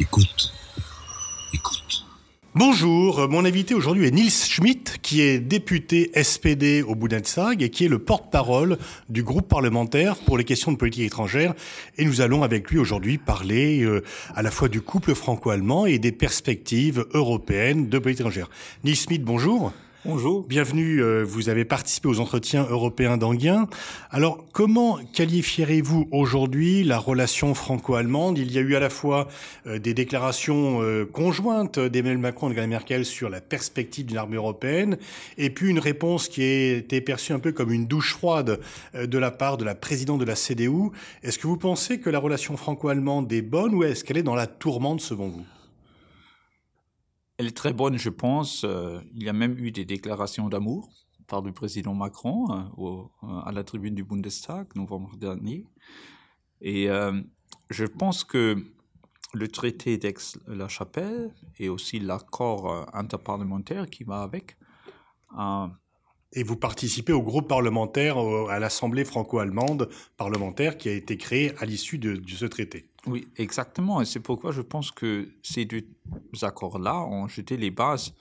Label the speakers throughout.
Speaker 1: Écoute. Écoute.
Speaker 2: Bonjour, mon invité aujourd'hui est Nils Schmidt, qui est député SPD au Bundestag et qui est le porte-parole du groupe parlementaire pour les questions de politique étrangère. Et nous allons avec lui aujourd'hui parler euh, à la fois du couple franco-allemand et des perspectives européennes de politique étrangère. Nils Schmidt, bonjour.
Speaker 3: Bonjour.
Speaker 2: Bienvenue, euh, vous avez participé aux entretiens européens d'Anguien. Alors, comment qualifierez-vous aujourd'hui la relation franco-allemande? Il y a eu à la fois euh, des déclarations euh, conjointes d'Emmanuel Macron et de Merkel sur la perspective d'une armée européenne, et puis une réponse qui a été perçue un peu comme une douche froide de la part de la présidente de la CDU. Est-ce que vous pensez que la relation franco-allemande est bonne ou est-ce qu'elle est dans la tourmente selon vous?
Speaker 3: Elle est très bonne, je pense. Euh, il y a même eu des déclarations d'amour par le président Macron euh, euh, à la tribune du Bundestag, novembre dernier. Et je pense que le traité d'Aix-la-Chapelle et aussi l'accord interparlementaire qui va avec
Speaker 2: et vous participez au groupe parlementaire, à l'Assemblée franco-allemande parlementaire qui a été créée à l'issue de, ce traité.
Speaker 3: Oui, exactement. Et c'est pourquoi je pense que ces deux accords-là ont jeté les bases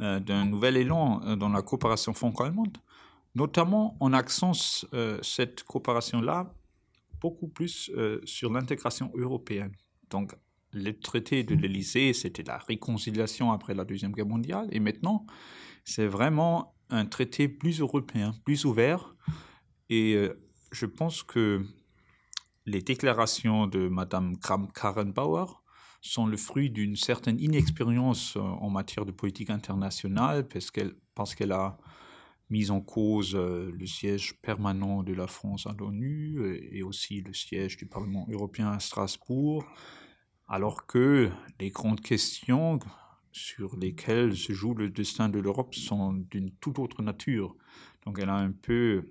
Speaker 3: euh, d'un nouvel élan euh, dans la coopération franco-allemande, notamment en accent euh, cette coopération-là beaucoup plus sur l'intégration européenne. Donc, le traité de l'Élysée, c'était la réconciliation après la Deuxième Guerre mondiale, et maintenant, c'est vraiment un traité plus européen, plus ouvert. Et euh, je pense que les déclarations de Mme Kram-Karrenbauer sont le fruit d'une certaine inexpérience euh, en matière de politique internationale, parce qu'elle, parce qu'elle a mis en cause euh, le siège permanent de la France à l'ONU et aussi le siège du Parlement européen à Strasbourg, alors que les grandes questions sur lesquels se joue le destin de l'Europe sont d'une toute autre nature. Donc elle a un peu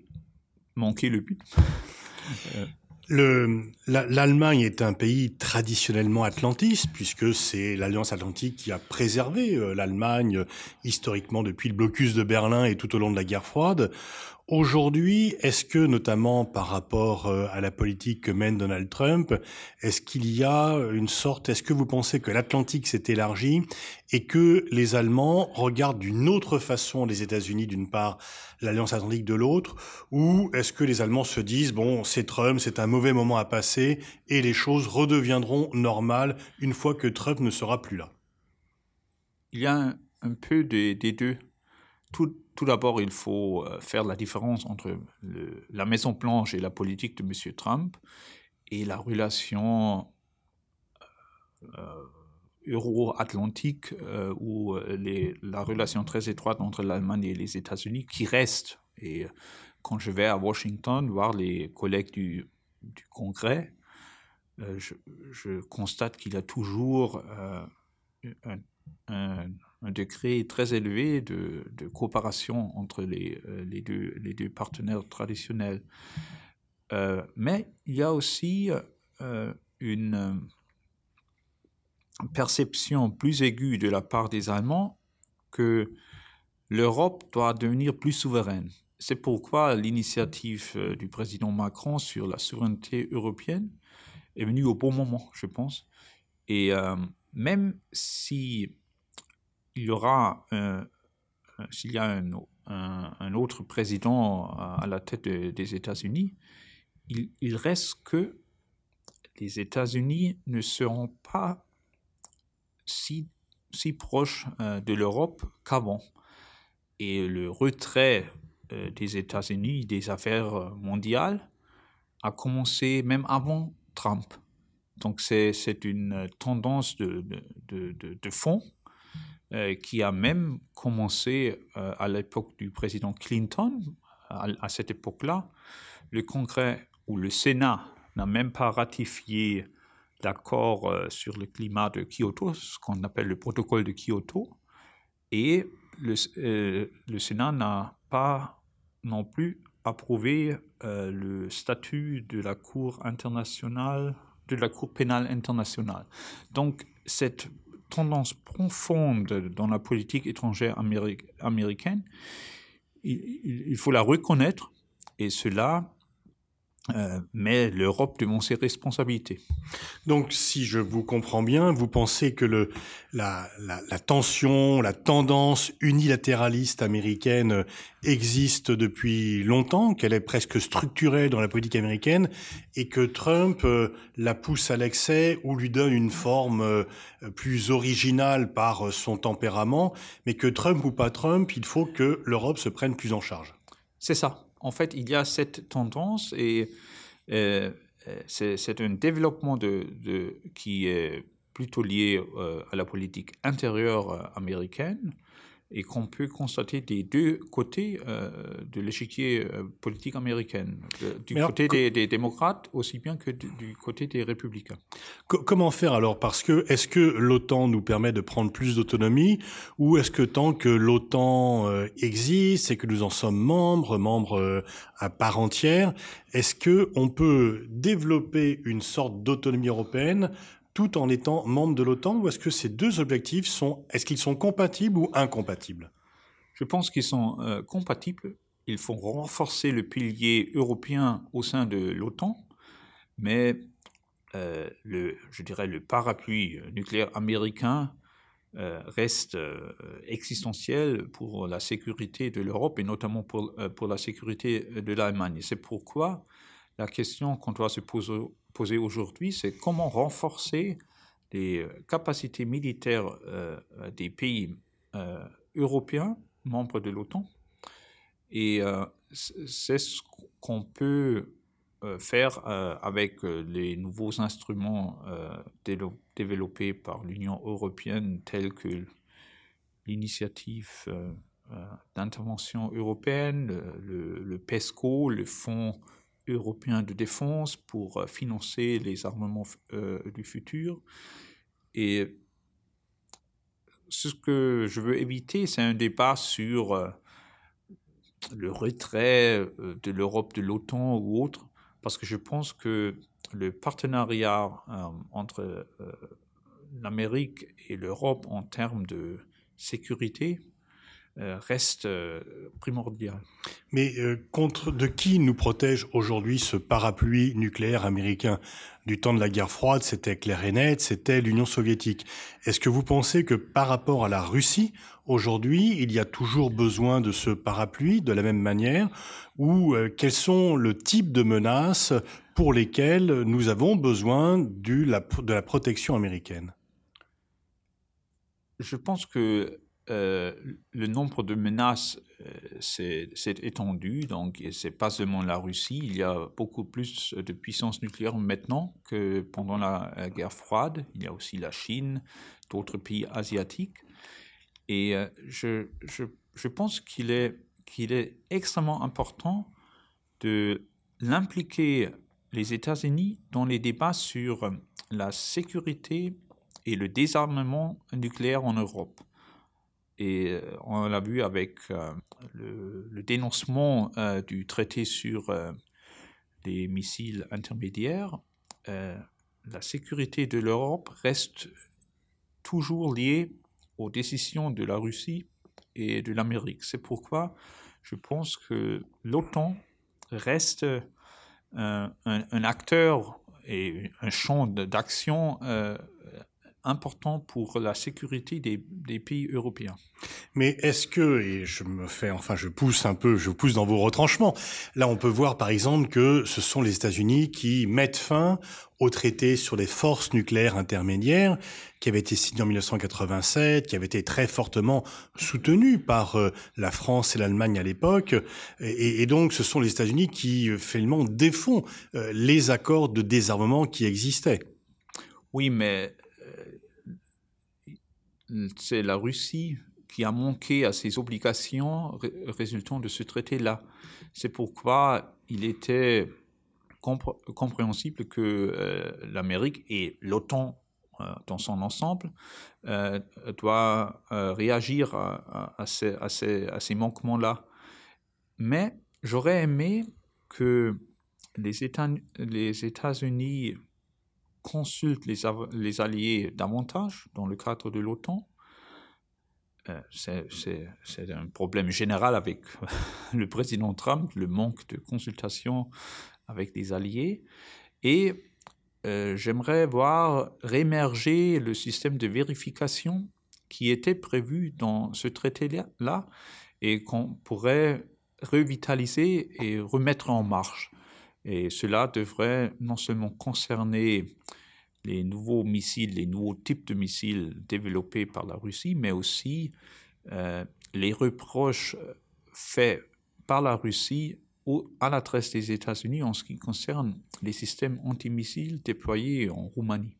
Speaker 3: manqué le but.
Speaker 2: L'Allemagne est un pays traditionnellement atlantiste, puisque c'est l'Alliance atlantique qui a préservé euh, l'Allemagne historiquement depuis le blocus de Berlin et tout au long de la guerre froide. Aujourd'hui, est-ce que, notamment par rapport euh, à la politique que mène Donald Trump, est-ce qu'il y a une sorte, est-ce que vous pensez que l'Atlantique s'est élargi et que les Allemands regardent d'une autre façon les États-Unis d'une part, l'Alliance Atlantique de l'autre, ou est-ce que les Allemands se disent, bon, c'est Trump, c'est un mauvais moment à passer et les choses redeviendront normales une fois que Trump ne sera plus là?
Speaker 3: Il y a un, peu des, deux. Tout d'abord, il faut euh, faire la différence entre la Maison Blanche et la politique de M. Trump et la relation euh, euro-atlantique euh, ou la relation très étroite entre l'Allemagne et les États-Unis qui reste. Et quand je vais à Washington voir les collègues du, Congrès, je, constate qu'il y a toujours un degré très élevé de, coopération entre les, euh, les, deux, les, deux, partenaires traditionnels. Euh, mais il y a aussi euh, une perception plus aiguë de la part des Allemands que l'Europe doit devenir plus souveraine. C'est pourquoi l'initiative du président Macron sur la souveraineté européenne est venue au bon moment, je pense. Et même si il y aura, euh, euh, s'il y a un, un, autre président à, la tête des États-Unis, il, reste que les États-Unis ne seront pas si, si proches euh, de l'Europe qu'avant. Et le retrait des États-Unis des affaires mondiales a commencé même avant Trump. Donc c'est une tendance de, de, de fond euh, qui a même commencé euh, à l'époque du président Clinton. À, cette époque-là, le Congrès ou le Sénat n'a même pas ratifié l'accord euh, sur le climat de Kyoto, ce qu'on appelle le protocole de Kyoto, et le, le Sénat n'a pas non plus approuvé le statut de la Cour internationale, de la Cour pénale internationale. Donc cette tendance profonde dans la politique étrangère américaine, il, faut la reconnaître et cela euh, mais l'Europe demande ses responsabilités.
Speaker 2: Donc, si je vous comprends bien, vous pensez que le, la, la, la tension, la tendance unilatéraliste américaine existe depuis longtemps, qu'elle est presque structurée dans la politique américaine, et que Trump euh, la pousse à l'excès ou lui donne une forme euh, plus originale par son tempérament, mais que Trump ou pas Trump, il faut que l'Europe se prenne plus en charge.
Speaker 3: C'est ça en fait, il y a cette tendance et euh, euh, c'est un développement qui est plutôt lié euh, à la politique intérieure américaine et qu'on peut constater des deux côtés euh, de l'échiquier euh, politique américaine, du côté des, démocrates aussi bien que du, côté des républicains.
Speaker 2: comment faire alors? Parce que est-ce que l'OTAN nous permet de prendre plus d'autonomie ou est-ce que tant que l'OTAN euh, existe et que nous en sommes membres, membres à part entière, est-ce que on peut développer une sorte d'autonomie européenne tout en étant membre de l'OTAN ou est-ce que ces deux objectifs sont, est-ce qu'ils sont compatibles ou incompatibles?
Speaker 3: Je pense qu'ils sont euh, compatibles. Il faut renforcer le pilier européen au sein de l'OTAN, mais euh, le, je dirais le parapluie nucléaire américain euh, reste existentiel pour la sécurité de l'Europe et notamment pour, pour la sécurité de l'Allemagne. C'est pourquoi la question qu'on doit se poser aujourd'hui, c'est comment renforcer les euh, capacités militaires euh, des pays euh, européens, membres de l'OTAN. Et c'est ce qu'on peut faire avec les nouveaux instruments développés par l'Union européenne, tels que l'initiative d'intervention européenne, le, le, PESCO, le Fonds européen de défense pour euh, financer les armements euh, du futur. Et ce que je veux éviter, c'est un débat sur euh, le retrait de l'Europe de l'OTAN ou autre, parce que je pense que le partenariat entre l'Amérique et l'Europe en termes de sécurité reste euh, primordial.
Speaker 2: Mais euh, contre de qui nous protège aujourd'hui ce parapluie nucléaire américain? Du temps de la guerre froide, c'était clair et net, c'était l'Union soviétique. Est-ce que vous pensez que par rapport à la Russie, aujourd'hui, il y a toujours besoin de ce parapluie de la même manière? Ou quels sont le type de menaces pour lesquelles nous avons besoin du, de la protection américaine?
Speaker 3: Je pense que euh, le nombre de menaces euh, s'est étendu, donc c'est pas seulement la Russie, il y a beaucoup plus de puissances nucléaires maintenant que pendant la, guerre froide. Il y a aussi la Chine, d'autres pays asiatiques. Et euh, je, pense qu'il est, qu'il est extrêmement important de l'impliquer les États-Unis dans les débats sur la sécurité et le désarmement nucléaire en Europe. Et euh, on l'a vu avec euh, le, dénoncement euh, du traité sur les missiles intermédiaires. la sécurité de l'Europe reste toujours liée aux décisions de la Russie et de l'Amérique. C'est pourquoi je pense que l'OTAN reste un, acteur et un champ d'action important pour la sécurité des, des pays européens.
Speaker 2: Mais est-ce que, et je me fais, enfin je pousse un peu, je pousse dans vos retranchements, là on peut voir par exemple que ce sont les États-Unis qui mettent fin au traité sur les forces nucléaires intermédiaires qui avait été signé en 1987, qui avait été très fortement soutenu par euh, la France et l'Allemagne à l'époque. Et, et, donc ce sont les États-Unis qui euh, finalement défont euh, les accords de désarmement qui existaient.
Speaker 3: Oui, mais c'est la Russie qui a manqué à ses obligations résultant de ce traité-là. C'est pourquoi il était compréhensible que euh, l'Amérique et l'OTAN euh, dans son ensemble euh, doit réagir à, ces, manquements-là. Mais j'aurais aimé que les États-Unis consulte les, les alliés davantage dans le cadre de l'OTAN. Euh, c'est un problème général avec le président Trump, le manque de consultation avec des alliés. Et euh, j'aimerais voir réémerger le système de vérification qui était prévu dans ce traité-là et qu'on pourrait revitaliser et remettre en marche. Et cela devrait non seulement concerner les nouveaux missiles, les nouveaux types de missiles développés par la Russie, mais aussi euh, les reproches faits par la Russie à l'adresse des États-Unis en ce qui concerne les systèmes antimissiles déployés en Roumanie.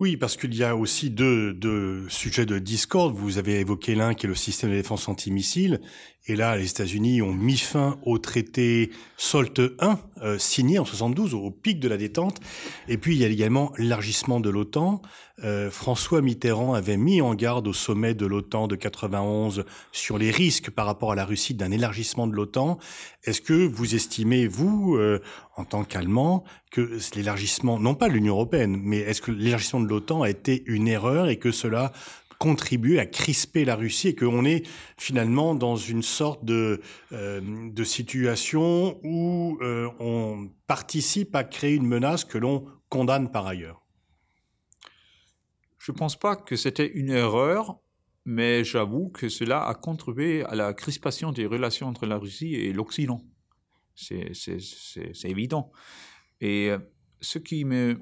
Speaker 2: Oui, parce qu'il y a aussi deux, deux, sujets de discorde. Vous avez évoqué l'un qui est le système de défense antimissile. Et là, les États-Unis ont mis fin au traité SOLT 1, euh, signé en 72, au pic de la détente. Et puis, il y a également l'élargissement de l'OTAN. Euh, François Mitterrand avait mis en garde au sommet de l'OTAN de 91 sur les risques par rapport à la Russie d'un élargissement de l'OTAN. Est-ce que vous estimez, vous, euh, en tant qu'Allemand, que l'élargissement, non pas l'Union européenne, mais est-ce que l'élargissement de l'OTAN a été une erreur et que cela contribuer à crisper la Russie et qu'on est finalement dans une sorte de, euh, de situation où euh, on participe à créer une menace que l'on condamne par ailleurs.
Speaker 3: Je ne pense pas que c'était une erreur, mais j'avoue que cela a contribué à la crispation des relations entre la Russie et l'Occident. C'est évident. Et euh, ce qui me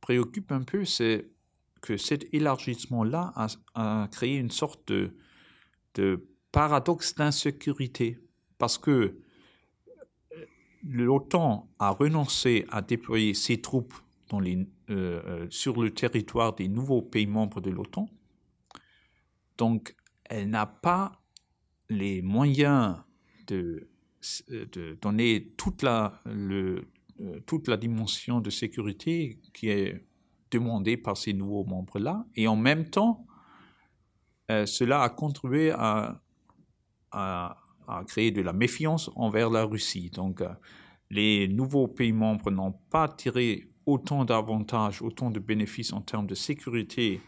Speaker 3: préoccupe un peu, c'est que cet élargissement-là a, créé une sorte de, paradoxe d'insécurité, parce que euh, l'OTAN a renoncé à déployer ses troupes euh, euh, sur le territoire des nouveaux pays membres de l'OTAN. Donc, elle n'a pas les moyens de, donner toute la dimension de sécurité qui est demandé par ces nouveaux membres-là. Et en même temps, euh, cela a contribué à, à, créer de la méfiance envers la Russie. Donc, euh, les nouveaux pays membres n'ont pas tiré autant d'avantages, autant de bénéfices en termes de sécurité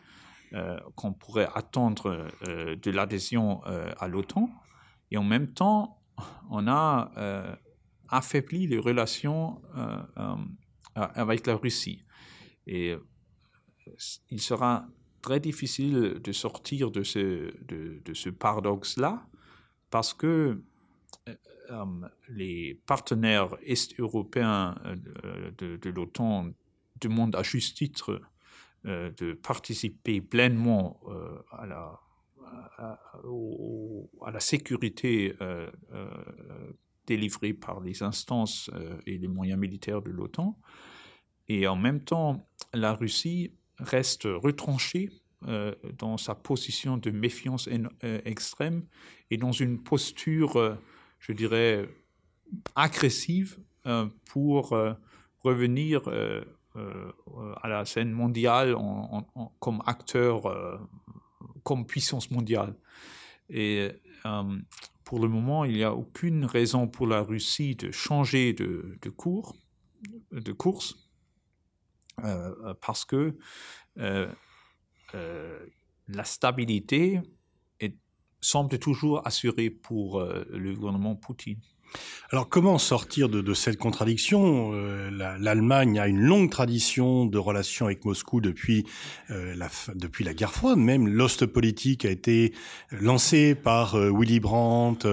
Speaker 3: euh, qu'on pourrait attendre de l'adhésion à l'OTAN. Et en même temps, on a affaibli les relations avec la Russie. Et il sera très difficile de sortir de ce, de, ce paradoxe-là parce que euh, euh, les partenaires est-européens euh, de, l'OTAN demandent à juste titre de participer pleinement à, la, à, la sécurité délivrée par les instances et les moyens militaires de l'OTAN. Et en même temps, la Russie reste retranché euh, dans sa position de méfiance euh, extrême et dans une posture, euh, je dirais, agressive pour revenir à la scène mondiale comme acteur, comme puissance mondiale. Et pour le moment, il n'y a aucune raison pour la Russie de changer de, de de course parce que euh, la stabilité semble toujours assurée pour le gouvernement Poutine.
Speaker 2: Alors comment sortir de, cette contradiction? L'Allemagne a une longue tradition de relations avec Moscou depuis, la, depuis la guerre froide. Même l'Ostpolitik a été lancé par Willy Brandt,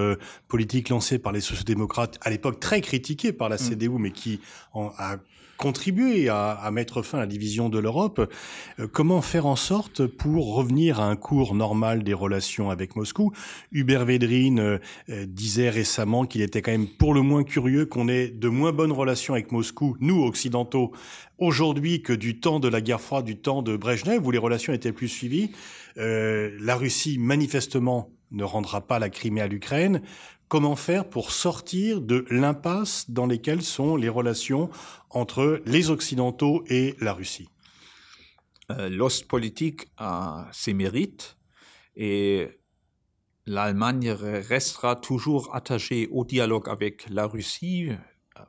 Speaker 2: politique lancée par les sociodémocrates, à l'époque très critiquée par la mm. CDU, mais qui en, a contribuer à, mettre fin à la division de l'Europe. Euh, comment faire en sorte pour revenir à un cours normal des relations avec Moscou Hubert Védrine euh, euh, disait récemment qu'il était quand pour le moins curieux qu'on ait de moins bonnes relations avec Moscou, nous occidentaux, aujourd'hui que du temps de la guerre froide, du temps de Brejnev, où les relations étaient plus suivies. la Russie, manifestement, ne rendra pas la Crimée à l'Ukraine. Comment faire pour sortir de l'impasse dans lesquelles sont les relations entre les Occidentaux et la Russie?
Speaker 3: Euh, L'os politique a ses mérites et l'Allemagne restera toujours attachée au dialogue avec la Russie euh,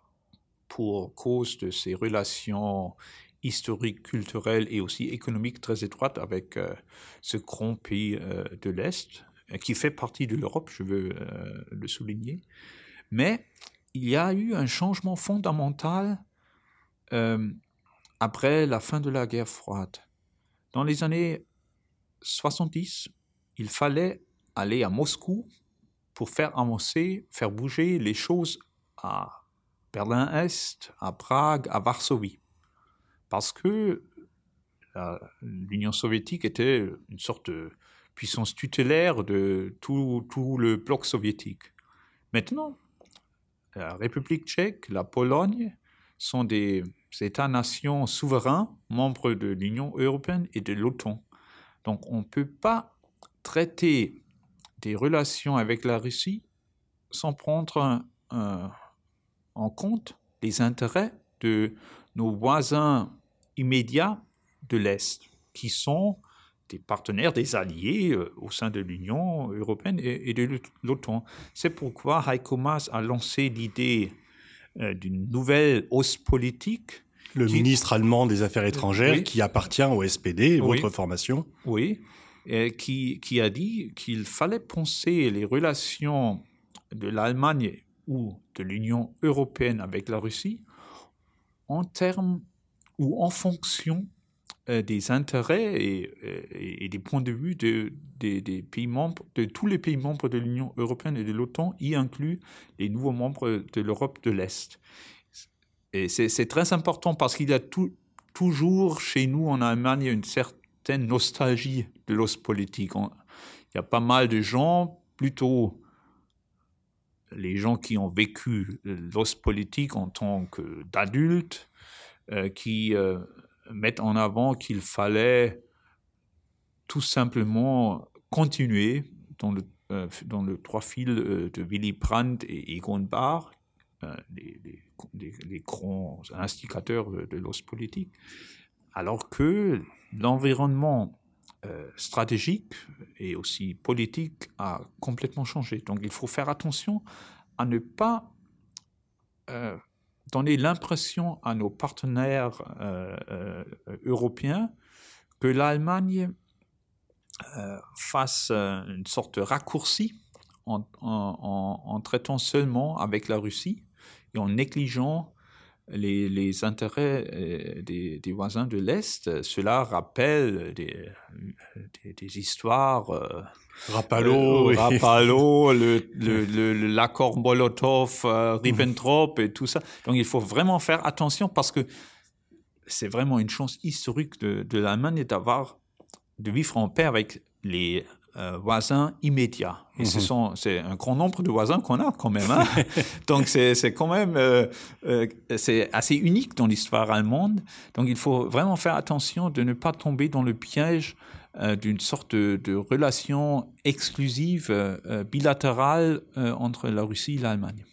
Speaker 3: pour cause de ses relations historiques, culturelles et aussi économiques très étroites avec euh, ce grand pays de l'Est qui fait partie de l'Europe, je veux le souligner. Mais il y a eu un changement fondamental euh, après la fin de la guerre froide. Dans les années 70, il fallait aller à Moscou pour faire avancer, faire bouger les choses à Berlin-Est, à Prague, à Varsovie. Parce que l'Union soviétique était une sorte de puissance tutélaire de tout, tout le bloc soviétique. Maintenant, la République tchèque, la Pologne sont des États-nations souverains, membres de l'Union européenne et de l'OTAN. Donc on ne peut pas traiter des relations avec la Russie sans prendre en compte les intérêts de nos voisins immédiats de l'Est, qui sont des partenaires, des alliés euh, au sein de l'Union européenne et, de l'OTAN. C'est pourquoi Heiko Maas a lancé l'idée euh, d'une nouvelle hausse politique.
Speaker 2: Le ministre allemand des Affaires étrangères qui appartient au SPD, votre formation.
Speaker 3: Oui, qui, qui a dit qu'il fallait penser les relations de l'Allemagne ou de l'Union européenne avec la Russie en termes ou en fonction euh, des intérêts et, des points de vue de, des pays membres, de tous les pays membres de l'Union européenne et de l'OTAN, y inclut les nouveaux membres de l'Europe de l'Est. Et c'est très important parce qu'il y a toujours chez nous en Allemagne une certaine nostalgie de l'os politique. il y a pas mal de gens, plutôt les gens qui ont vécu l'os politique en tant qu'adultes, euh, qui euh, mettre en avant qu'il fallait tout simplement continuer dans le, euh, dans le trois fils euh, de Willy Brandt et Egon euh, les, grands instigateurs de, l'os politique, alors que l'environnement stratégique et aussi politique a complètement changé. Donc il faut faire attention à ne pas donner l'impression à nos partenaires euh, euh, européens que l'Allemagne euh, fasse une sorte de raccourci en, traitant seulement avec la Russie et en négligeant les, intérêts euh, des, des, voisins de l'Est. Cela rappelle des, des, histoires. Euh,
Speaker 2: Rapallo,
Speaker 3: euh, Rapallo, l'accord le, Molotov, Ribbentrop et tout ça. Donc il faut vraiment faire attention parce que c'est vraiment une chance historique de, de l'Allemagne d'avoir de vivre en paix avec les euh, voisins immédiats. Et ce mhm. sont, c'est un grand nombre de voisins qu'on a quand même. Hein. Donc c'est, c'est quand même, euh, euh, c'est assez unique dans l'histoire allemande. Donc il faut vraiment faire attention de ne pas tomber dans le piège d'une sorte de, de, relation exclusive, bilatérale entre la Russie et l'Allemagne.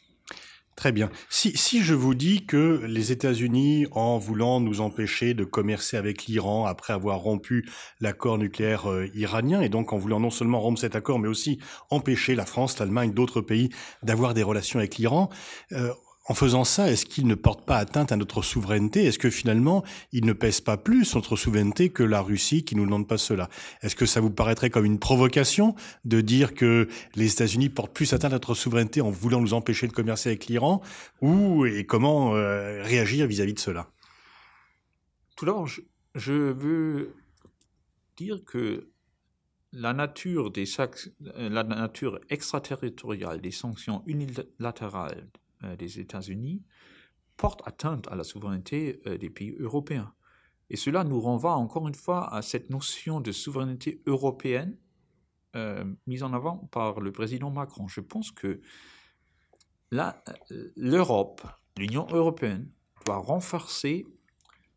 Speaker 2: Très bien. Si, je vous dis que les États-Unis, en voulant nous empêcher de commercer avec l'Iran après avoir rompu l'accord nucléaire euh, iranien, et donc en voulant non seulement rompre cet accord, mais aussi empêcher la France, l'Allemagne, d'autres pays d'avoir des relations avec l'Iran, euh, en faisant ça, est-ce qu'il ne porte pas atteinte à notre souveraineté? Est-ce que finalement, il ne pèse pas plus notre souveraineté que la Russie qui nous demande pas cela? Est-ce que ça vous paraîtrait comme une provocation de dire que les États-Unis portent plus atteinte à notre souveraineté en voulant nous empêcher de commercer avec l'Iran? Ou et comment euh, réagir vis-à-vis de cela?
Speaker 3: Tout d'abord, je, veux dire que la nature nature extraterritoriale des sanctions unilatérales euh, des États-Unis porte atteinte à la souveraineté euh, des pays européens. Et cela nous renvoie encore une fois à cette notion de souveraineté européenne euh, mise en avant par le président Macron. Je pense que l'Europe, l'Union européenne, doit renforcer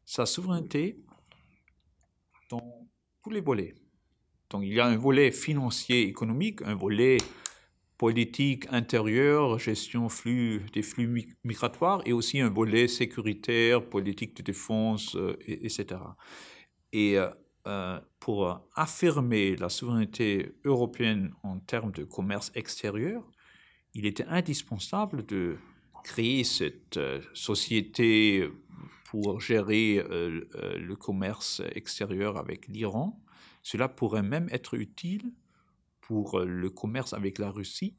Speaker 3: sa souveraineté dans tous les volets. Donc il y a un volet financier économique, un volet politique intérieure, gestion des flux migratoires, et aussi un volet sécuritaire, politique de défense, euh, etc. Et euh, euh, pour affirmer la souveraineté européenne en termes de commerce extérieur, il était indispensable de créer cette société pour gérer le commerce extérieur avec l'Iran. Cela pourrait même être utile pour euh, le commerce avec la Russie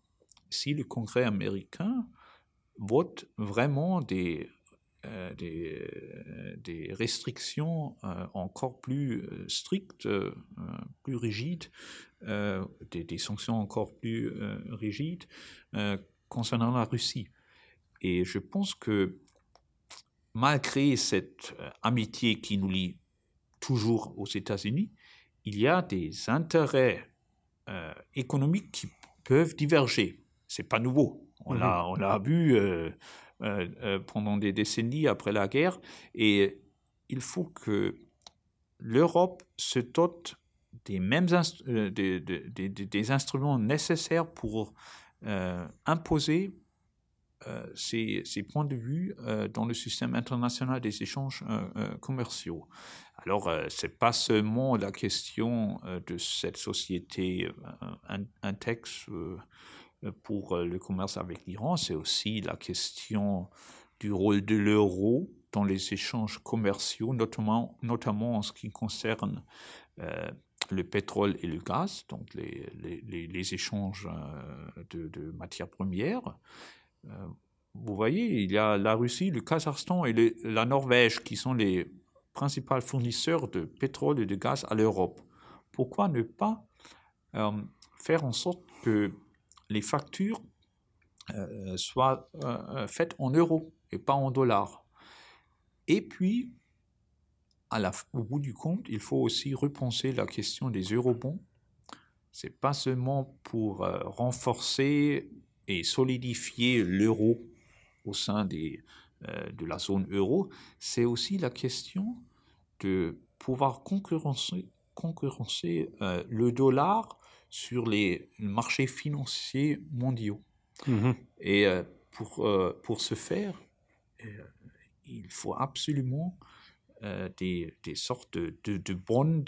Speaker 3: si le Congrès américain votent vraiment des, euh, des, des, restrictions encore plus strictes, plus rigides, des, des, sanctions encore plus rigides concernant la Russie. Et je pense que malgré cette amitié qui nous lie toujours aux États-Unis, il y a des intérêts économiques qui peuvent diverger. C'est pas nouveau. On mhm. l'a, on l'a vu euh, euh, euh, pendant des décennies après la guerre. Et il faut que l'Europe se dote des mêmes des, des, des, instruments nécessaires pour imposer ses, ses, points de vue dans le système international des échanges commerciaux. Alors, ce n'est pas seulement la question de cette société un, texte pour le commerce avec l'Iran, c'est aussi la question du rôle de l'euro dans les échanges commerciaux, notamment, notamment en ce qui concerne le pétrole et le gaz, donc les, les, échanges de, matières premières. vous voyez, il y a la Russie, le Kazakhstan et la Norvège qui sont les principal fournisseur de pétrole et de gaz à l'Europe. Pourquoi ne pas euh, faire en sorte que les factures euh, soient euh, faites en euros et pas en dollars? Et puis, au bout du compte, il faut aussi repenser la question des eurobonds. C'est pas seulement pour renforcer et solidifier l'euro au sein des, de la zone euro, c'est aussi la question de pouvoir concurrencer, concurrencer euh, le dollar sur les marchés financiers mondiaux. Mmh Et euh, pour, pour ce faire, il faut absolument des, des, sortes de, de, bonds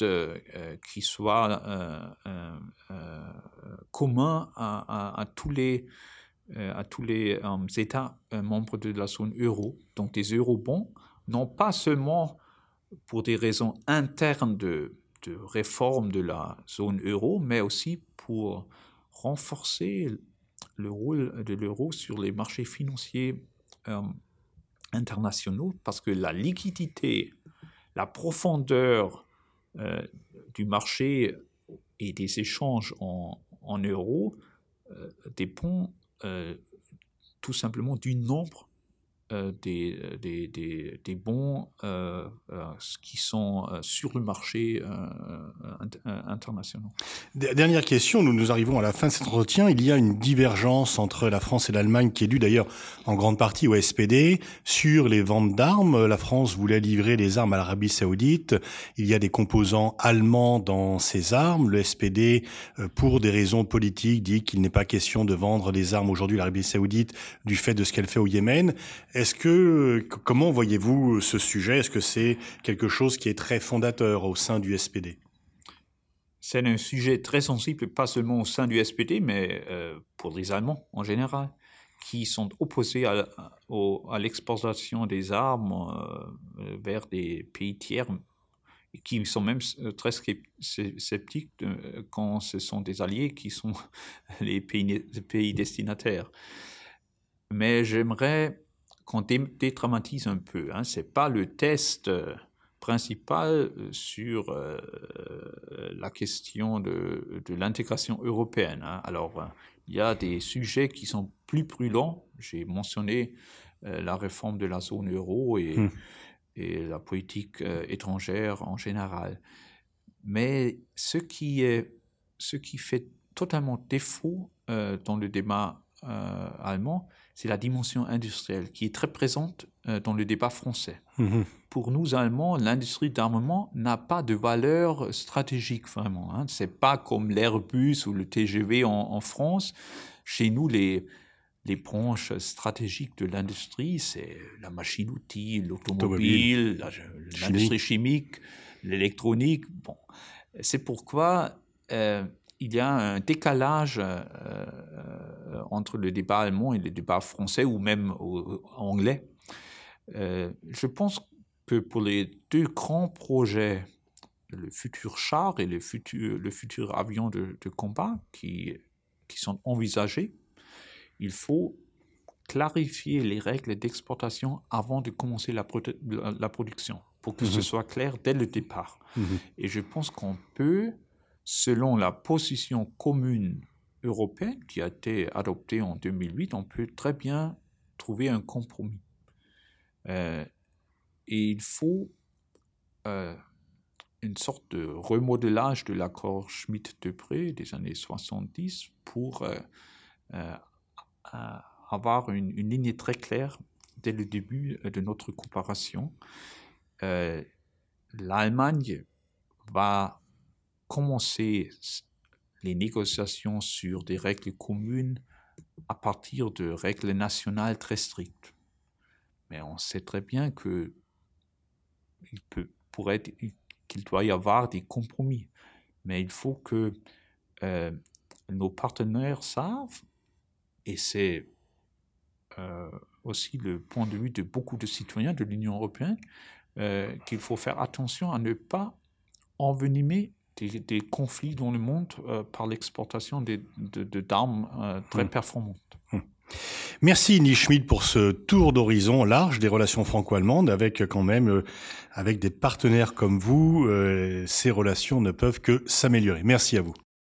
Speaker 3: qui soient communs à, à, tous les euh, à tous les euh, États euh, membres de la zone euro, donc des eurobonds, non pas seulement pour des raisons internes de, réforme de la zone euro, mais aussi pour renforcer le rôle de l'euro sur les marchés financiers internationaux, parce que la liquidité, la profondeur du marché et des échanges en, en euros dépend euh, tout simplement du nombre des, euh, des, bons euh, qui sont sur le marché international.
Speaker 2: Dernière question, nous arrivons à la fin de cet entretien. Il y a une divergence entre la France et l'Allemagne qui est due d'ailleurs en grande partie au SPD sur les ventes d'armes. La France voulait livrer les armes à l'Arabie saoudite. Il y a des composants allemands dans ces armes. Le SPD, pour des raisons politiques, dit qu'il n'est pas question de vendre des armes aujourd'hui à l'Arabie saoudite du fait de ce qu'elle fait au Yémen. Comment voyez-vous ce sujet? Est-ce que c'est quelque chose qui est très fondateur au sein du SPD
Speaker 3: C'est un sujet très sensible, pas seulement au sein du SPD, mais euh, pour les Allemands en général, qui sont opposés à, l'exportation des armes euh, vers des pays tiers qui sont même euh, très sceptiques quand ce sont des alliés qui sont les pays destinataires. Mais j'aimerais qu'on dédramatise un peu. Hein. Ce n'est pas le test euh, principal euh, sur euh, la question de, de l'intégration européenne. Hein. Alors, il y a des sujets qui sont plus brûlants. J'ai mentionné la réforme de la zone euro et, mmh. et la politique étrangère en général. Mais ce qui, est, ce qui fait totalement défaut dans le débat allemand, c'est la dimension industrielle qui est très présente euh, dans le débat français. Mhm. Pour nous Allemands, l'industrie d'armement n'a pas de valeur stratégique vraiment. Hein. C'est pas comme l'Airbus ou le TGV en, France. Chez nous, les, les branches stratégiques de l'industrie, c'est la machine-outil, l'automobile, l'industrie chimique, l'électronique. Bon, c'est pourquoi euh, il y a un décalage euh, euh, entre le débat allemand et le débat français ou même anglais. Euh, je pense que pour les deux grands projets, le futur char et le futur, le futur avion de, combat qui, qui sont envisagés, il faut clarifier les règles d'exportation avant de commencer la, la, production, pour que ce mhm. soit clair dès le départ. Mhm. Et je pense qu'on peut, selon la position commune européenne qui a été adoptée en 2008, on peut très bien trouver un compromis. Euh, et il faut euh, une sorte de remodelage de l'accord Schmitt-Debré des années 70 pour euh, avoir une, ligne très claire dès le début de notre coopération. L'Allemagne va commencer les négociations sur des règles communes à partir de règles nationales très strictes. Mais on sait très bien que il peut, pourrait qu'il doit y avoir des compromis. Mais il faut que euh, nos partenaires savent, et c'est euh, aussi le point de vue de beaucoup de citoyens de l'Union européenne, euh, qu'il faut faire attention à ne pas envenimer des, conflits dans le monde par l'exportation d'armes de, très mmh. performantes. Mmh.
Speaker 2: Merci Schmidt pour ce tour d'horizon large des relations franco-allemandes avec quand même euh, avec des partenaires comme vous, euh, ces relations ne peuvent que s'améliorer. Merci à vous.